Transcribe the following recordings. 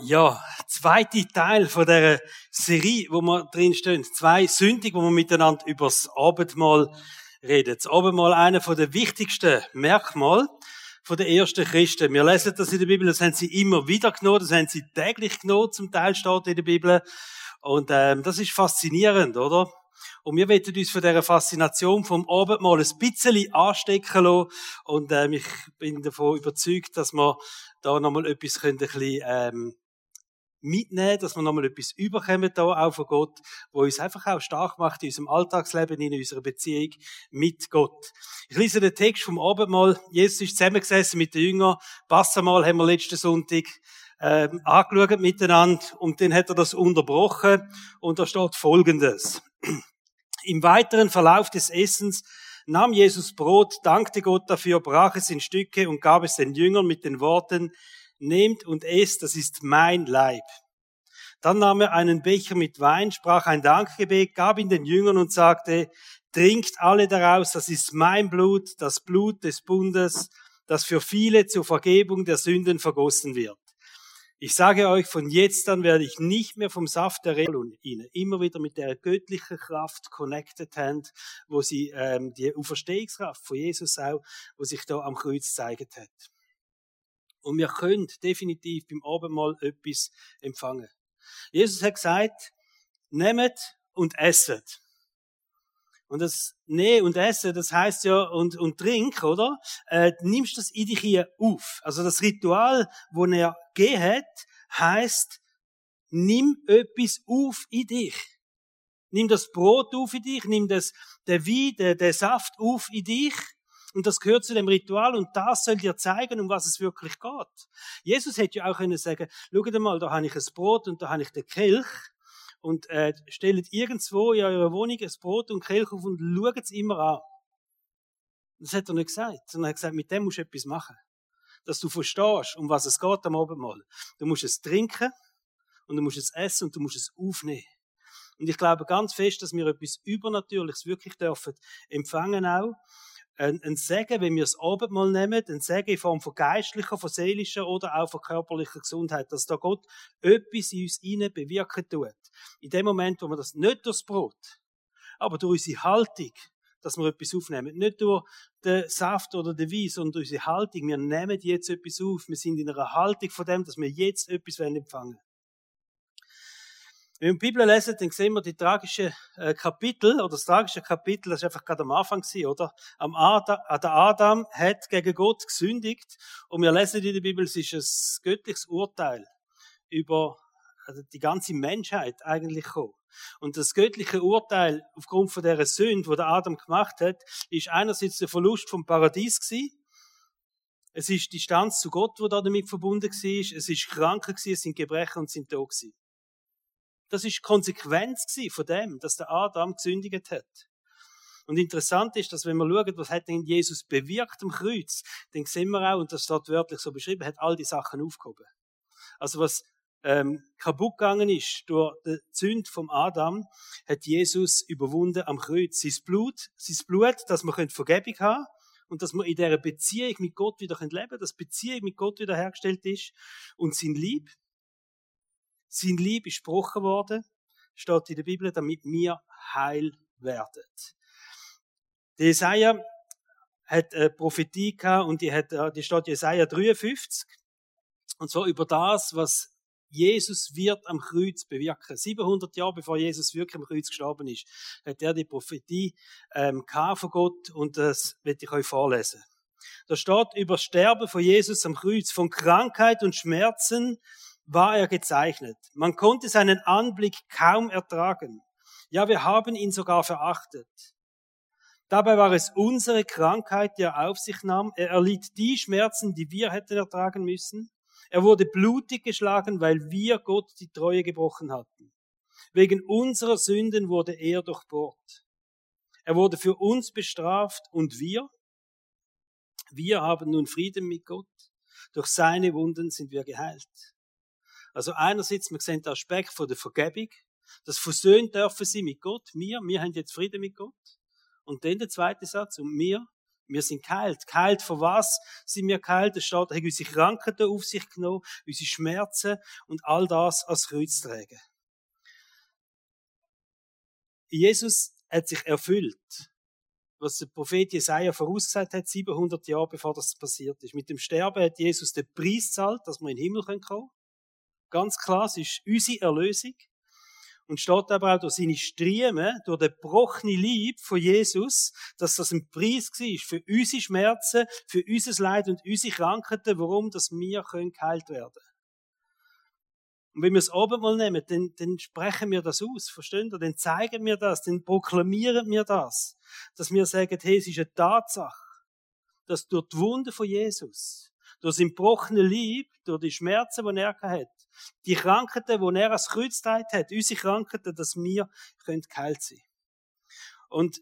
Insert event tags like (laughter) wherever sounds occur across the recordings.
Ja, zweite Teil von der Serie, wo wir drin stehen. Zwei Sündig, wo wir miteinander über das Abendmahl reden. Das Abendmahl einer von der wichtigsten Merkmale von den ersten Christen. Wir lesen das in der Bibel, das haben sie immer wieder genommen, das haben sie täglich genommen, zum Teil steht in der Bibel. Und ähm, das ist faszinierend, oder? Und wir werden uns von dieser Faszination vom Abendmahl ein bisschen anstecken lassen. Und ähm, ich bin davon überzeugt, dass wir da nochmal etwas können, ein bisschen, ähm, mitnehmen, dass wir nochmal etwas überkommen da auch von Gott, wo uns einfach auch stark macht in unserem Alltagsleben, in unserer Beziehung mit Gott. Ich lese den Text vom Abendmahl. Jesus ist zusammengesessen mit den Jüngern. Passamal haben wir letzten Sonntag ähm, angeschaut miteinander und dann hat er das unterbrochen und da steht Folgendes. (clears throat) Im weiteren Verlauf des Essens nahm Jesus Brot, dankte Gott dafür, brach es in Stücke und gab es den Jüngern mit den Worten, nehmt und esst, das ist mein Leib. Dann nahm er einen Becher mit Wein, sprach ein Dankgebet, gab ihn den Jüngern und sagte, trinkt alle daraus, das ist mein Blut, das Blut des Bundes, das für viele zur Vergebung der Sünden vergossen wird. Ich sage euch, von jetzt an werde ich nicht mehr vom Saft der ihnen immer wieder mit der göttlichen Kraft connected haben, wo sie ähm, die Auferstehungskraft von Jesus auch, wo sich da am Kreuz gezeigt hat. Und wir können definitiv beim Abendmahl etwas empfangen. Jesus hat gesagt, nehmet und esset. Und das Nee und Essen, das heißt ja und, und Trink, oder? Äh, nimmst das in dich hier auf. Also das Ritual, wo er gegeben hat, heißt, nimm etwas auf in dich. Nimm das Brot auf in dich, nimm das, der Wein, der, der Saft auf in dich und das gehört zu dem Ritual und das soll dir zeigen, um was es wirklich geht. Jesus hätte ja auch können sagen, schaut mal, da habe ich ein Brot und da habe ich den Kelch und äh, stellt irgendwo in eurer Wohnung ein Brot und Kelch auf und schaut es immer an. Das hat er nicht gesagt, sondern er hat gesagt, mit dem musst du etwas machen. Dass du verstehst, um was es geht am Abendmahl. Du musst es trinken und du musst es essen und du musst es aufnehmen. Und ich glaube ganz fest, dass wir etwas Übernatürliches wirklich dürfen empfangen auch ein, ein Segen, wenn wir das Abendmahl nehmen, ein Segen in Form von geistlicher, von seelischer oder auch von körperlicher Gesundheit, dass da Gott etwas in uns hinein bewirken tut. In dem Moment, wo wir das nicht durchs Brot, aber durch unsere Haltung, dass wir etwas aufnehmen. Nicht durch den Saft oder den Wein, sondern durch unsere Haltung. Wir nehmen jetzt etwas auf. Wir sind in einer Haltung von dem, dass wir jetzt etwas empfangen wollen. Wenn wir die Bibel lesen, dann sehen wir die tragischen äh, Kapitel, oder das tragische Kapitel, das ist einfach gerade am Anfang gewesen, oder? Am Adam, der Adam hat gegen Gott gesündigt, und wir lesen in der Bibel, es ist ein göttliches Urteil über also die ganze Menschheit eigentlich gekommen. Und das göttliche Urteil aufgrund von der Sünde, wo der Adam gemacht hat, ist einerseits der Verlust vom Paradies gewesen, es ist die Distanz zu Gott, da damit verbunden war. Es ist gewesen, es sind Gebrechen und sind tot gewesen. Das ist Konsequenz von dem, dass der Adam gesündigt hat. Und interessant ist, dass wenn wir schauen, was hat denn Jesus bewirkt am Kreuz, dann sehen wir auch, und das steht wörtlich so beschrieben, hat all die Sachen aufgehoben. Also was ähm, kaputt gegangen ist durch die Zünd vom Adam, hat Jesus überwunden am Kreuz. Sein Blut, sein Blut, dass wir Vergebung haben und dass wir in dieser Beziehung mit Gott wieder leben können, dass Beziehung mit Gott wieder hergestellt ist und sein Lieb, sein Lieb ist gesprochen worden, steht in der Bibel, damit wir heil werden. Jesaja hat eine Prophetie gehabt und die, hat, die steht Jesaja 53. Und zwar über das, was Jesus wird am Kreuz bewirken. 700 Jahre bevor Jesus wirklich am Kreuz gestorben ist, hat er die Prophetie ähm, von Gott und das werde ich euch vorlesen. Da steht über Sterben von Jesus am Kreuz, von Krankheit und Schmerzen war er gezeichnet. Man konnte seinen Anblick kaum ertragen. Ja, wir haben ihn sogar verachtet. Dabei war es unsere Krankheit, die er auf sich nahm. Er erlitt die Schmerzen, die wir hätten ertragen müssen. Er wurde blutig geschlagen, weil wir Gott die Treue gebrochen hatten. Wegen unserer Sünden wurde er durchbohrt. Er wurde für uns bestraft und wir? Wir haben nun Frieden mit Gott. Durch seine Wunden sind wir geheilt. Also einerseits, wir sehen den Aspekt von der Vergebung, das versöhnt dürfen sie mit Gott, wir, wir haben jetzt Frieden mit Gott. Und dann der zweite Satz, und wir, Wir sind geheilt. Geheilt von was sind wir geheilt? Es steht, er hat unsere Krankheiten auf sich genommen, unsere Schmerzen und all das als Kreuz tragen. Jesus hat sich erfüllt, was der Prophet Jesaja vorausgesagt hat, 700 Jahre bevor das passiert ist. Mit dem Sterben hat Jesus den Preis zahlt, dass wir in den Himmel kommen können. Ganz klar, es ist unsere Erlösung. Und steht aber auch durch seine Striemen, durch den gebrochene Lieb von Jesus, dass das ein Preis war für unsere Schmerzen, für unser Leid und unsere Krankheiten, warum dass wir können geheilt werden Und wenn wir es oben mal nehmen, dann, dann sprechen wir das aus, verstehen ihr? Dann zeigen wir das, dann proklamieren wir das, dass wir sagen, hey, es ist eine Tatsache, dass durch die Wunde von Jesus, durch sein gebrochene Lieb, durch die Schmerzen, die er hat, die Krankheiten, die er als Kreuz hat, unsere Krankheiten, dass wir können geheilt sein Und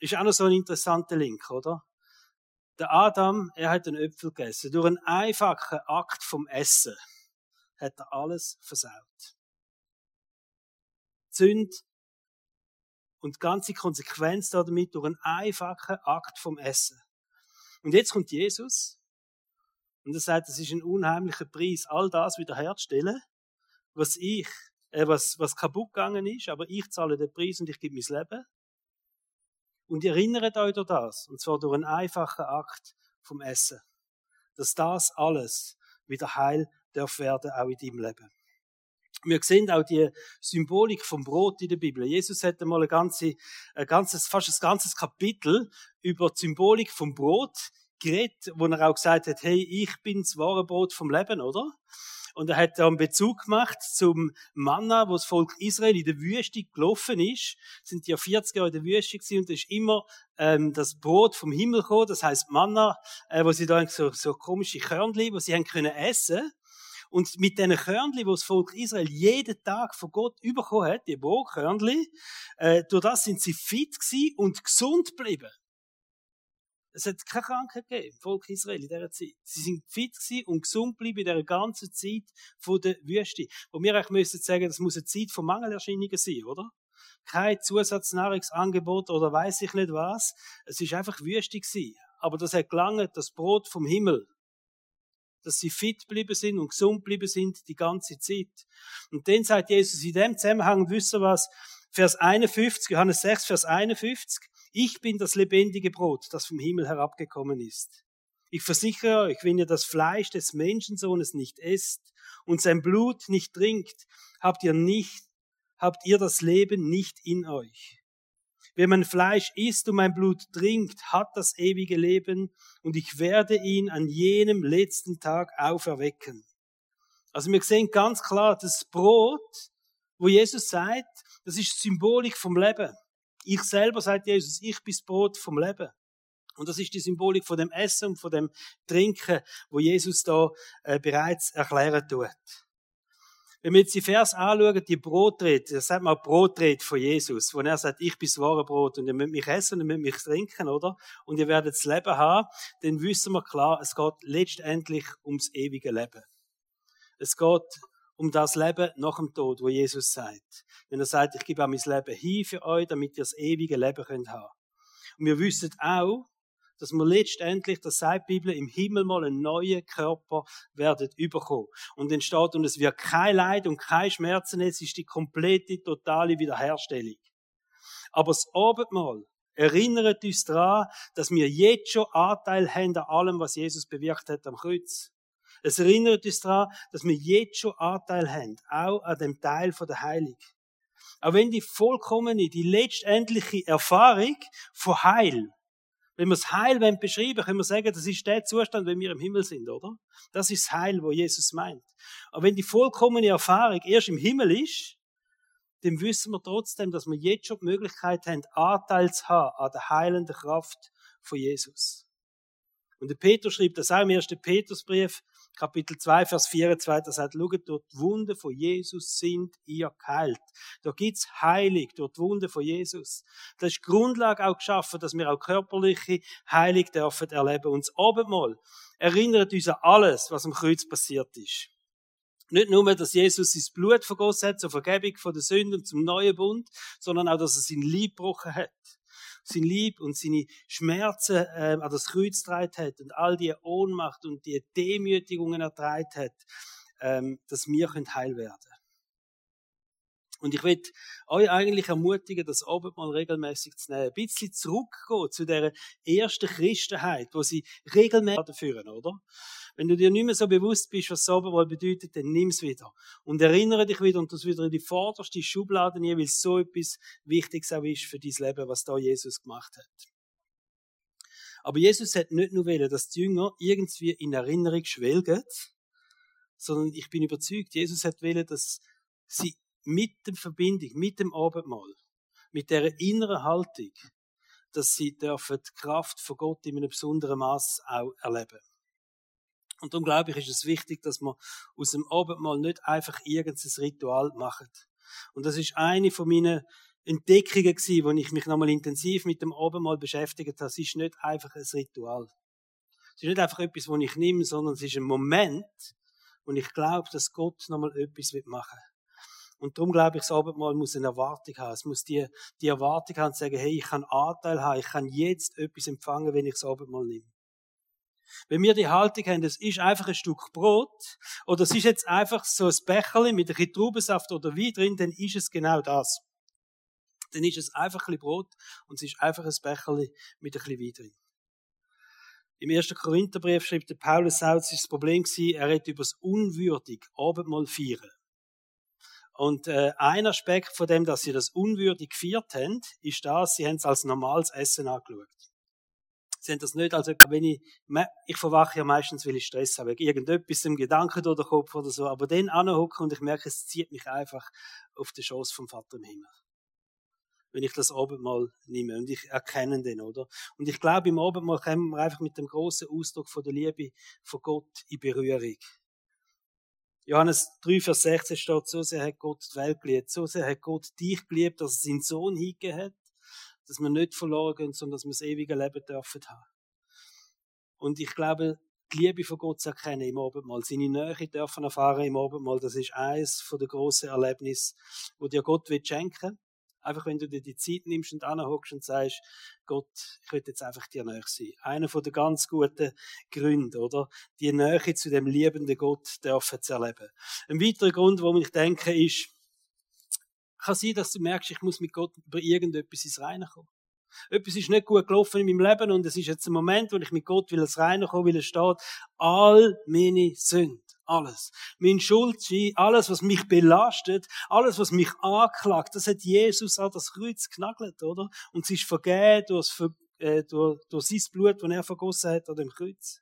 ist auch noch so ein interessanter Link, oder? Der Adam, er hat einen Äpfel gegessen. Durch einen einfachen Akt vom Essen hat er alles versaut. Zünd und die ganze Konsequenz damit durch einen einfachen Akt vom Essen. Und jetzt kommt Jesus und er sagt, es ist ein unheimlicher Preis, all das wiederherzustellen, was ich, äh, was, was kaputt gegangen ist, aber ich zahle den Preis und ich gebe mein Leben. Und ihr erinnert euch durch das, und zwar durch einen einfachen Akt vom Essen, dass das alles wieder heil darf werden, auch in deinem Leben. Wir sehen auch die Symbolik vom Brot in der Bibel. Jesus hat ganze, ein ganzes, fast ein ganzes Kapitel über die Symbolik vom Brot geredet, wo er auch gesagt hat, hey, ich bin das wahre Brot vom Leben, oder? Und er hat da einen Bezug gemacht zum Manna, wo das Volk Israel in der Wüste gelaufen ist. Sind ja 40 Jahre in der Wüste gewesen und da ist immer ähm, das Brot vom Himmel gekommen, das heißt Manna, äh, wo sie da so, so komische Körnchen, wo sie haben können essen. Und mit diesen Körnchen, wo das Volk Israel jeden Tag von Gott bekommen hat, die Brotkörnchen, äh, durch das sind sie fit gewesen und gesund geblieben. Es hat keine Krankheit gegeben im Volk Israel in dieser Zeit. Sie sind fit und gesund geblieben in dieser ganzen Zeit der Wüste. Wo wir eigentlich müssen sagen, das muss eine Zeit von Mangelerscheinungen sein, oder? Kein Zusatznahrungsangebot oder weiß ich nicht was. Es ist einfach Wüste gewesen. Aber das hat gelangt, das Brot vom Himmel. Dass sie fit geblieben sind und gesund geblieben sind die ganze Zeit. Und dann sagt Jesus in dem Zusammenhang, wissen was? Vers 51, Johannes 6, Vers 51. Ich bin das lebendige Brot, das vom Himmel herabgekommen ist. Ich versichere euch, wenn ihr das Fleisch des Menschensohnes nicht esst und sein Blut nicht trinkt, habt ihr nicht, habt ihr das Leben nicht in euch. Wer mein Fleisch isst und mein Blut trinkt, hat das ewige Leben und ich werde ihn an jenem letzten Tag auferwecken. Also wir sehen ganz klar, das Brot, wo Jesus sagt, das ist Symbolik vom Leben. Ich selber, sagt Jesus, ich bin das Brot vom Leben. Und das ist die Symbolik von dem Essen und von dem Trinken, wo Jesus da äh, bereits erklären tut. Wenn wir jetzt die Vers anschauen, die Brotrede, das sagt man auch von Jesus, wo er sagt, ich bin das wahre Brot und ihr müsst mich essen und ihr müsst mich trinken, oder? Und ihr werdet das Leben haben, dann wissen wir klar, es geht letztendlich ums ewige Leben. Es geht um das Leben nach dem Tod, wo Jesus sagt. Wenn er sagt, ich gebe auch mein Leben hin für euch, damit ihr das ewige Leben könnt haben. Und wir wissen auch, dass wir letztendlich, das sagt die Bibel, im Himmel mal einen neuen Körper werden überkommen. Und dann steht, und es wird kein Leid und kein Schmerzen, es ist die komplette, totale Wiederherstellung. Aber das Abendmahl erinnert uns daran, dass wir jetzt schon Anteil haben an allem, was Jesus bewirkt hat am Kreuz. Es erinnert uns daran, dass wir jetzt schon Anteil haben, auch an dem Teil von der Heilung. Auch wenn die vollkommene, die letztendliche Erfahrung von Heil, wenn wir das Heil beschreiben können wir sagen, das ist der Zustand, wenn wir im Himmel sind, oder? Das ist das Heil, wo Jesus meint. Aber wenn die vollkommene Erfahrung erst im Himmel ist, dann wissen wir trotzdem, dass wir jetzt schon die Möglichkeit haben, Anteil zu haben an der heilenden Kraft von Jesus. Und der Peter schreibt das auch im ersten Petrusbrief, Kapitel 2, Vers 24, er sagt, schaut, durch die Wunde von Jesus sind ihr geheilt. Da gibt's Heilig durch die Wunde von Jesus. Das ist die Grundlage auch geschaffen, dass wir auch körperliche Heilig dürfen erleben. Und das Abendmahl erinnert uns an alles, was am Kreuz passiert ist. Nicht nur, dass Jesus sein Blut vergossen hat zur Vergebung von der Sünden und zum neuen Bund, sondern auch, dass er sein Lieb gebrochen hat. Sein Lieb und seine Schmerzen äh, an das Kreuz getragen hat und all die Ohnmacht und die Demütigungen ertragen hat, ähm, dass wir heil werden können. Und ich will euch eigentlich ermutigen, das Abendmahl regelmäßig zu nehmen. Ein bisschen zurückgehen zu der ersten Christenheit, wo sie regelmäßig führen, oder? Wenn du dir nicht mehr so bewusst bist, was das Abendmahl bedeutet, dann nimm es wieder. Und erinnere dich wieder und das wieder in die vorderste Schublade nie, weil so etwas Wichtiges auch ist für dein Leben, was da Jesus gemacht hat. Aber Jesus hat nicht nur wollen, dass die Jünger irgendwie in Erinnerung schwelgen, sondern ich bin überzeugt, Jesus hat wollen, dass sie mit der Verbindung, mit dem Abendmahl, mit der inneren Haltung, dass sie die Kraft von Gott in einem besonderen Maß auch erleben. Und darum glaube ich, ist es wichtig, dass man aus dem Abendmahl nicht einfach irgendein Ritual macht. Und das ist eine von meinen Entdeckungen gewesen, wo ich mich nochmal intensiv mit dem Abendmahl beschäftigt habe. Es ist nicht einfach ein Ritual. Es ist nicht einfach etwas, was ich nehme, sondern es ist ein Moment, wo ich glaube, dass Gott nochmal etwas machen will. Und darum glaube ich, das Abendmahl muss eine Erwartung haben. Es muss die, die Erwartung haben, zu sagen, hey, ich kann Anteil haben, ich kann jetzt etwas empfangen, wenn ich das Abendmahl nehme. Wenn wir die Haltung haben, das ist einfach ein Stück Brot, oder es ist jetzt einfach so ein Becherli mit ein bisschen Traubensaft oder Wein drin, dann ist es genau das. Dann ist es einfach ein bisschen Brot und es ist einfach ein Becherli mit ein bisschen Wein drin. Im ersten Korintherbrief schreibt der Paulus auch, es ist das Problem gewesen, er redet über das unwürdig Abendmahl feiern. Und äh, ein Aspekt von dem, dass sie das unwürdig gefeiert haben, ist das, sie haben es als normales Essen angeschaut. Sie haben das nicht, also wenn ich, ich verwache ja meistens, weil ich Stress habe, irgendetwas im Gedanken oder Kopf oder so, aber dann anhocken und ich merke, es zieht mich einfach auf den Schoß vom Vater im Himmel. Wenn ich das Abendmahl nehme und ich erkenne den, oder? Und ich glaube, im Abendmahl kommen wir einfach mit dem großen Ausdruck von der Liebe von Gott in Berührung. Johannes 3, Vers 16 steht, so sehr hat Gott die Welt geliebt, so sehr hat Gott dich geliebt, dass er seinen Sohn hingegeben hat, dass wir nicht verloren gehen, sondern dass wir das ewige Leben dürfen haben. Und ich glaube, die Liebe von Gott zu erkennen im Abendmahl, seine Nähe dürfen erfahren im Abendmahl, das ist eines der grossen Erlebnissen, wo dir Gott schenken will Einfach wenn du dir die Zeit nimmst und anhockst und sagst, Gott, ich will jetzt einfach dir näher sein. Einer von den ganz guten Gründen, oder? Die Nähe zu dem liebenden Gott dürfen zu erleben. Ein weiterer Grund, wo ich denke, ist, kann sein, dass du merkst, ich muss mit Gott über irgendetwas ins Reine kommen. Etwas ist nicht gut gelaufen in meinem Leben und es ist jetzt ein Moment, wo ich mit Gott will Reine kommen, weil es steht, all meine Sünden alles. Mein Schuldschein, alles, was mich belastet, alles, was mich anklagt, das hat Jesus an das Kreuz genagelt, oder? Und es ist vergeben durch, äh, durch, durch sein Blut, das er vergossen hat an dem Kreuz.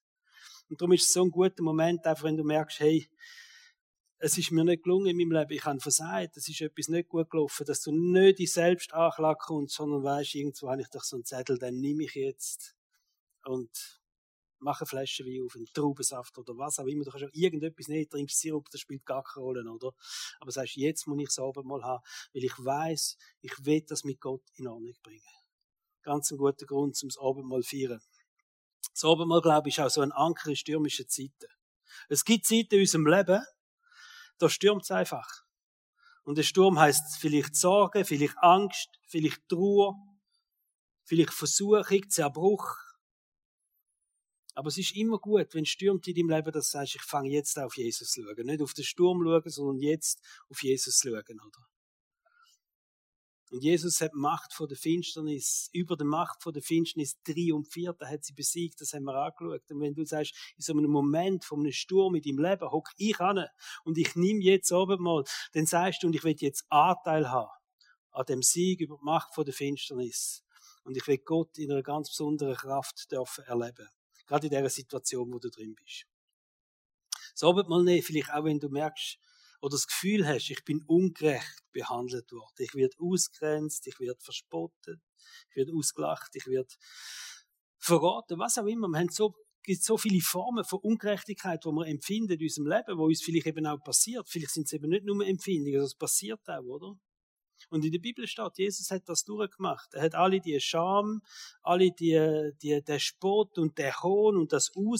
Und darum ist es so ein guter Moment, einfach wenn du merkst, hey, es ist mir nicht gelungen in meinem Leben, ich habe versagt, es ist etwas nicht gut gelaufen, dass du nicht in Selbstanklage kommst, sondern weißt, irgendwo habe ich doch so einen Zettel, den nehme ich jetzt und mach eine Flasche Wein auf, einen Traubensaft oder was auch immer. Du kannst auch irgendetwas nicht, trinkst Sirup, das spielt gar keine Rolle, oder? Aber sagst, jetzt muss ich es mal haben, weil ich weiß, ich will das mit Gott in Ordnung bringen. Ganz ein guter Grund, um das Abendmahl zu feiern. Das Abendmahl, glaube ich, ist auch so ein Anker in stürmischen Zeiten. Es gibt Zeiten in unserem Leben, da stürmt es einfach. Und der Sturm heißt vielleicht Sorge, vielleicht Angst, vielleicht Trauer, vielleicht Versuchung, Zerbruch, aber es ist immer gut, wenn stürmt in deinem Leben, dass du sagst, ich fange jetzt auf Jesus zu schauen. Nicht auf den Sturm schauen, sondern jetzt auf Jesus zu schauen, oder? Und Jesus hat Macht vor der Finsternis, über die Macht vor der Finsternis triumphiert, er hat sie besiegt, das haben wir angeschaut. Und wenn du sagst, in so einem Moment von einem Sturm in deinem Leben hock ich an und ich nehme jetzt oben mal, dann sagst du, und ich will jetzt Anteil haben an dem Sieg über die Macht vor der Finsternis. Und ich will Gott in einer ganz besonderen Kraft dürfen erleben. Gerade in der Situation, wo du drin bist. So mal nicht, vielleicht auch wenn du merkst, oder das Gefühl hast, ich bin ungerecht behandelt worden. Ich werde ausgrenzt, ich werde verspottet, ich werde ausgelacht, ich werde verraten, was auch immer. Wir haben so, gibt so viele Formen von Ungerechtigkeit, die wir empfinden in unserem Leben, wo uns vielleicht eben auch passiert. Vielleicht sind es eben nicht nur Empfindungen, das passiert auch, oder? Und in der Bibel steht, Jesus hat das durchgemacht. Er hat alle die Scham, alle die, die, der Spott und der Hohn und das Aus